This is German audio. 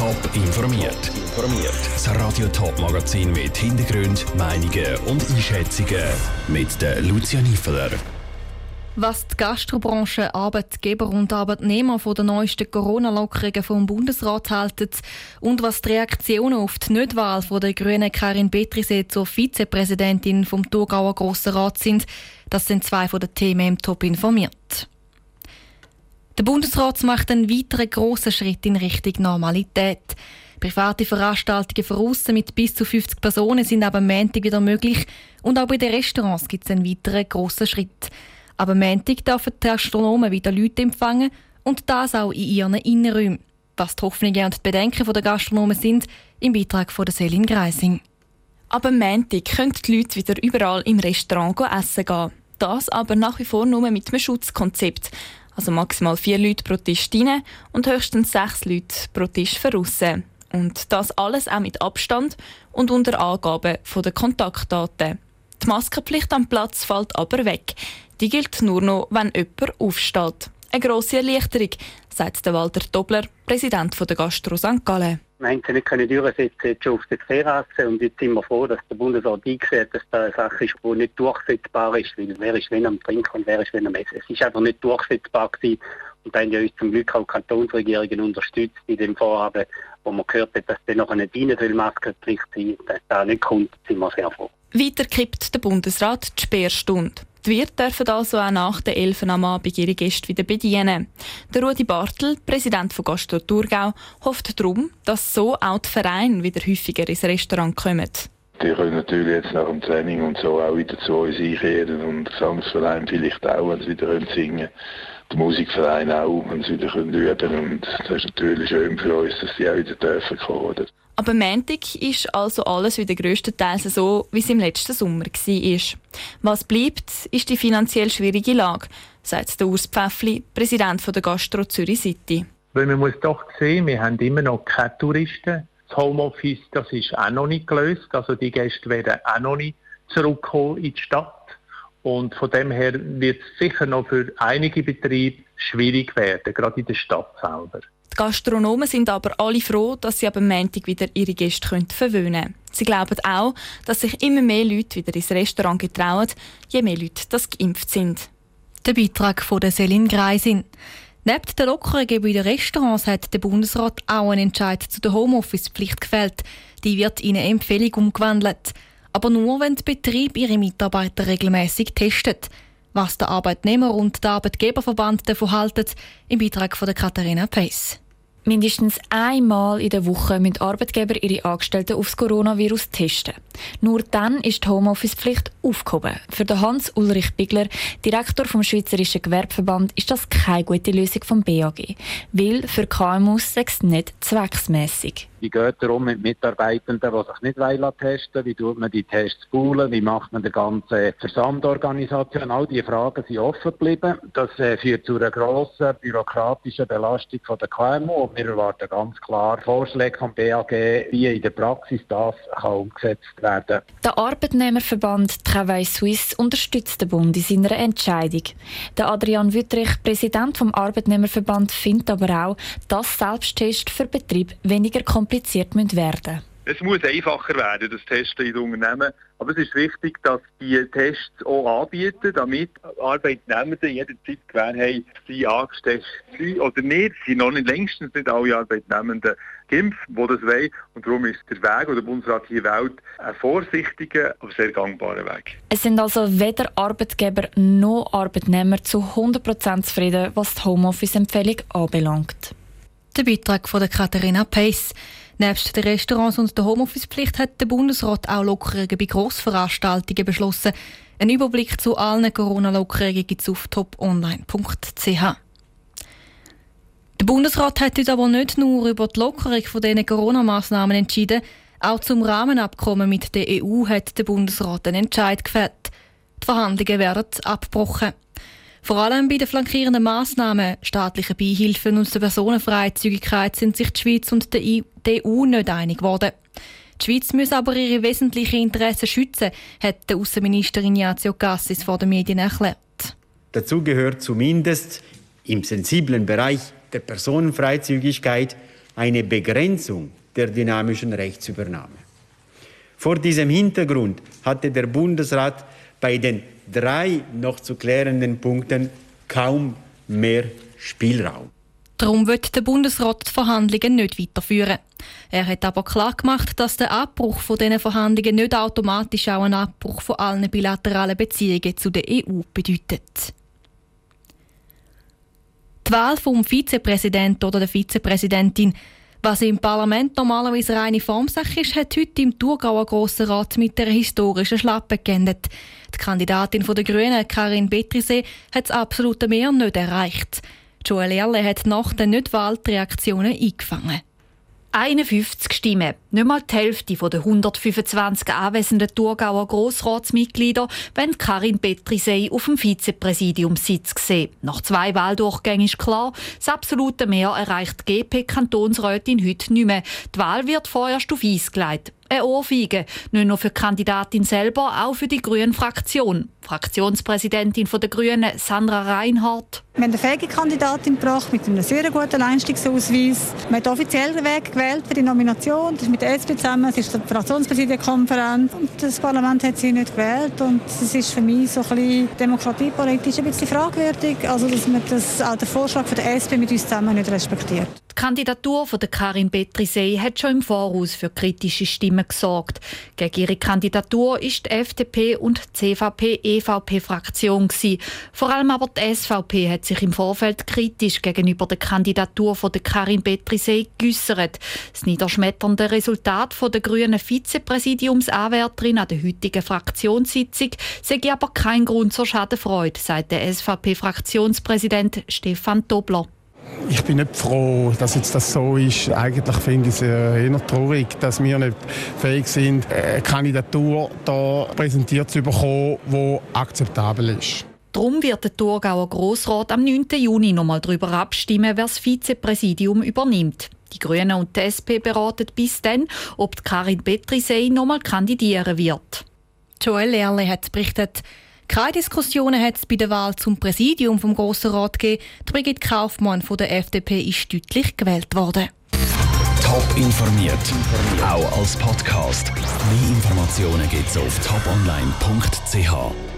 Top informiert. Informiert. Das Radio Top Magazin mit Hintergrund, Meinungen und Einschätzungen mit der Lucia Niefeler. Was die Gastrobranche, Arbeitgeber und Arbeitnehmer von den neuesten Corona-Lockerungen vom Bundesrat halten und was die Reaktionen auf die Nichtwahl von der Grünen Karin Petrisee zur Vizepräsidentin vom Thurgauer Grossen Rat sind, das sind zwei von den Themen im Top informiert. Der Bundesrat macht einen weiteren grossen Schritt in Richtung Normalität. Private Veranstaltungen von mit bis zu 50 Personen sind aber Montag wieder möglich und auch bei den Restaurants gibt es einen weiteren grossen Schritt. Aber Montag dürfen die Gastronomen wieder Leute empfangen und das auch in ihren Innenräumen. Was die Hoffnungen und die Bedenken der Gastronomen sind, im Beitrag von der Selin Greising. Aber Montag können die Leute wieder überall im Restaurant essen gehen. Das aber nach wie vor nur mit einem Schutzkonzept also maximal vier Leute pro Tisch rein und höchstens sechs Leute pro Tisch verrissen. Und das alles auch mit Abstand und unter Angabe der Kontaktdaten. Die Maskenpflicht am Platz fällt aber weg. Die gilt nur noch, wenn jemand aufsteht. Eine grosse Erleichterung, sagt Walter Dobler, Präsident der Gastro St. Gallen. Nicht können durchsetzen jetzt schon auf der Terrasse und jetzt sind wir froh, dass der Bundesrat eingesehen dass das eine Sache ist, die nicht durchsetzbar ist, weil wer ist wenn am Trinken und wer ist wenn am Essen. Es ist einfach nicht durchsetzbar gewesen und da haben ja uns zum Glück auch Kantonsregierungen unterstützt in dem Vorhaben, wo man gehört hat, dass dann noch eine Maskenpflicht sein dass da nicht kommt, sind wir sehr froh. Weiter kippt der Bundesrat die Sperrstunde. Die Wirte dürfen also auch nach den 11 am Abend ihre Gäste wieder bedienen. Der Rudi Bartel, Präsident von Gastro Thurgau, hofft darum, dass so auch die Vereine wieder häufiger ins Restaurant kommen. Die können natürlich jetzt nach dem Training und so auch wieder zu uns einkehren und der Gesangsverein vielleicht auch, wenn sie wieder singen können. Der Musikverein auch, wenn sie wieder üben können. Und das ist natürlich schön für uns, dass sie auch wieder dürfen kommen. Aber Montag ist also alles wieder grösstenteils so, wie es im letzten Sommer war. Was bleibt, ist die finanziell schwierige Lage, sagt der Urs Pfäffli, Präsident der Gastro Zürich City. Weil man muss doch sehen, wir haben immer noch keine Touristen. Das Homeoffice, das ist auch noch nicht gelöst. Also die Gäste werden auch noch nicht zurückkommen in die Stadt. Und von dem her wird es sicher noch für einige Betriebe schwierig werden, gerade in der Stadt selber. Die Gastronomen sind aber alle froh, dass sie ab Montag wieder ihre Gäste verwöhnen können. Sie glauben auch, dass sich immer mehr Leute wieder ins Restaurant getrauen, je mehr Leute das geimpft sind. Der Beitrag von der Selin Greisin. Neben der Lockerungen bei den Restaurants hat der Bundesrat auch einen Entscheid zu der Homeoffice-Pflicht gefällt. Die wird in eine Empfehlung umgewandelt. Aber nur, wenn die Betriebe ihre Mitarbeiter regelmäßig testet. Was der Arbeitnehmer und der Arbeitgeberverband davon halten, im Beitrag von der Katharina Pace. Mindestens einmal in der Woche müssen Arbeitgeber ihre Angestellten aufs Coronavirus testen. Nur dann ist die Homeoffice-Pflicht aufgehoben. Für Hans-Ulrich Bigler, Direktor vom Schweizerischen Gewerbeverband, ist das keine gute Lösung vom BAG. Weil für KMUs ist es nicht zwecksmässig. Wie geht es um mit Mitarbeitenden, die sich nicht wollen testen Wie tut man die Tests poolen? Wie macht man die ganze Versandorganisation? All diese Fragen sind offen geblieben. Das äh, führt zu einer grossen bürokratischen Belastung der KMU. Und wir erwarten ganz klar Vorschläge vom BAG, wie in der Praxis das kann umgesetzt werden. Der Arbeitnehmerverband Travail Suisse unterstützt den Bund in seiner Entscheidung. Der Adrian Wüttrich, Präsident vom Arbeitnehmerverband, findet aber auch, dass Selbsttests für Betrieb weniger kompliziert kompliziert werden Es muss einfacher werden, das Testen in den Unternehmen. Aber es ist wichtig, dass die Tests auch anbieten, damit Arbeitnehmer jederzeit gewähren haben, sie angestellt sind oder nicht. Sie sind noch nicht längstens nicht alle Arbeitnehmenden geimpft, die das wollen. Und darum ist der Weg, den der Bundesrat hier wählt, ein vorsichtiger, aber sehr gangbarer Weg. Es sind also weder Arbeitgeber noch Arbeitnehmer zu 100% zufrieden, was die Homeoffice-Empfehlung anbelangt. Der Beitrag von der Katharina Pace. Nebst den Restaurants und der Homeoffice-Pflicht hat der Bundesrat auch Lockerungen bei Grossveranstaltungen beschlossen. Ein Überblick zu allen Corona-Lockerungen gibt es auf toponline.ch. Der Bundesrat hat heute aber nicht nur über die Lockerung von diesen Corona-Massnahmen entschieden, auch zum Rahmenabkommen mit der EU hat der Bundesrat einen Entscheid gefällt. Die Verhandlungen werden abgebrochen. Vor allem bei den flankierenden Massnahmen, staatlichen Beihilfen und der Personenfreizügigkeit sind sich die Schweiz und die EU nicht einig geworden. Die Schweiz muss aber ihre wesentlichen Interessen schützen, hat der Außenminister Ignazio Cassis vor den Medien erklärt. Dazu gehört zumindest im sensiblen Bereich der Personenfreizügigkeit eine Begrenzung der dynamischen Rechtsübernahme. Vor diesem Hintergrund hatte der Bundesrat bei den drei noch zu klärenden Punkten kaum mehr Spielraum. Darum wird der Bundesrat die Verhandlungen nicht weiterführen. Er hat aber klar gemacht, dass der Abbruch von diesen Verhandlungen nicht automatisch auch einen Abbruch von allen bilateralen Beziehungen zu der EU bedeutet. Die Wahl vom Vizepräsidenten oder der Vizepräsidentin was im Parlament normalerweise reine Formsache ist, hat heute im Thurgauer Grossen Rat mit der historischen Schlappe geendet. Die Kandidatin der Grünen, Karin Betrisee, hat das absolute Mehr nicht erreicht. Joel Erle hat nach den Nicht-Wahl Reaktionen eingefangen. 51 Stimmen. Nicht mal die Hälfte der 125 anwesenden Thurgauer Grossratsmitglieder wenn Karin Petrisey auf dem Vizepräsidiumssitz sehen. Nach zwei Wahldurchgängen ist klar, das absolute Mehr erreicht GP-Kantonsrätin heute nicht mehr. Die Wahl wird vorerst auf Eis gelegt eine Ohrfeige. Nicht nur für die Kandidatin selber, auch für die grüne Fraktion. Fraktionspräsidentin der Grünen, Sandra Reinhardt. Wir haben eine fähige Kandidatin gebracht mit einem sehr guten Leistungsausweis. Wir haben den offiziellen Weg gewählt für die Nomination. Das ist mit der SP zusammen. Es ist die Fraktionspräsidentenkonferenz. Und das Parlament hat sie nicht gewählt. Und es ist für mich so ein bisschen demokratiepolitisch ein bisschen fragwürdig. Also, dass man das, auch den Vorschlag von der SP mit uns zusammen nicht respektiert. Die Kandidatur von der Karin Petrisey hat schon im Voraus für kritische Stimmen gesorgt. Gegen ihre Kandidatur ist die FDP und die CVP-EVP-Fraktion Vor allem aber die SVP hat sich im Vorfeld kritisch gegenüber der Kandidatur von der Karin Petrisey geäussert. Das niederschmetternde Resultat von der grünen Vizepräsidiumsanwärterin an der heutigen Fraktionssitzung sei aber kein Grund zur Schadenfreude, sagt der SVP-Fraktionspräsident Stefan Dobler. Ich bin nicht froh, dass jetzt das so ist. Eigentlich finde ich es äh, eher traurig, dass wir nicht fähig sind, eine Kandidatur da präsentiert zu bekommen, die akzeptabel ist. Darum wird der Thurgauer Grossrat am 9. Juni nochmal darüber abstimmen, wer das Vizepräsidium übernimmt. Die Grünen und die SP beraten bis dann, ob Karin Petrisey nochmal kandidieren wird. Joel Lerle hat berichtet, keine Diskussionen hat es bei der Wahl zum Präsidium vom Grossen Rat gegeben. Brigitte Kaufmann von der FDP ist deutlich gewählt worden. Top informiert, auch als Podcast. Mehr Informationen gibt es auf toponline.ch.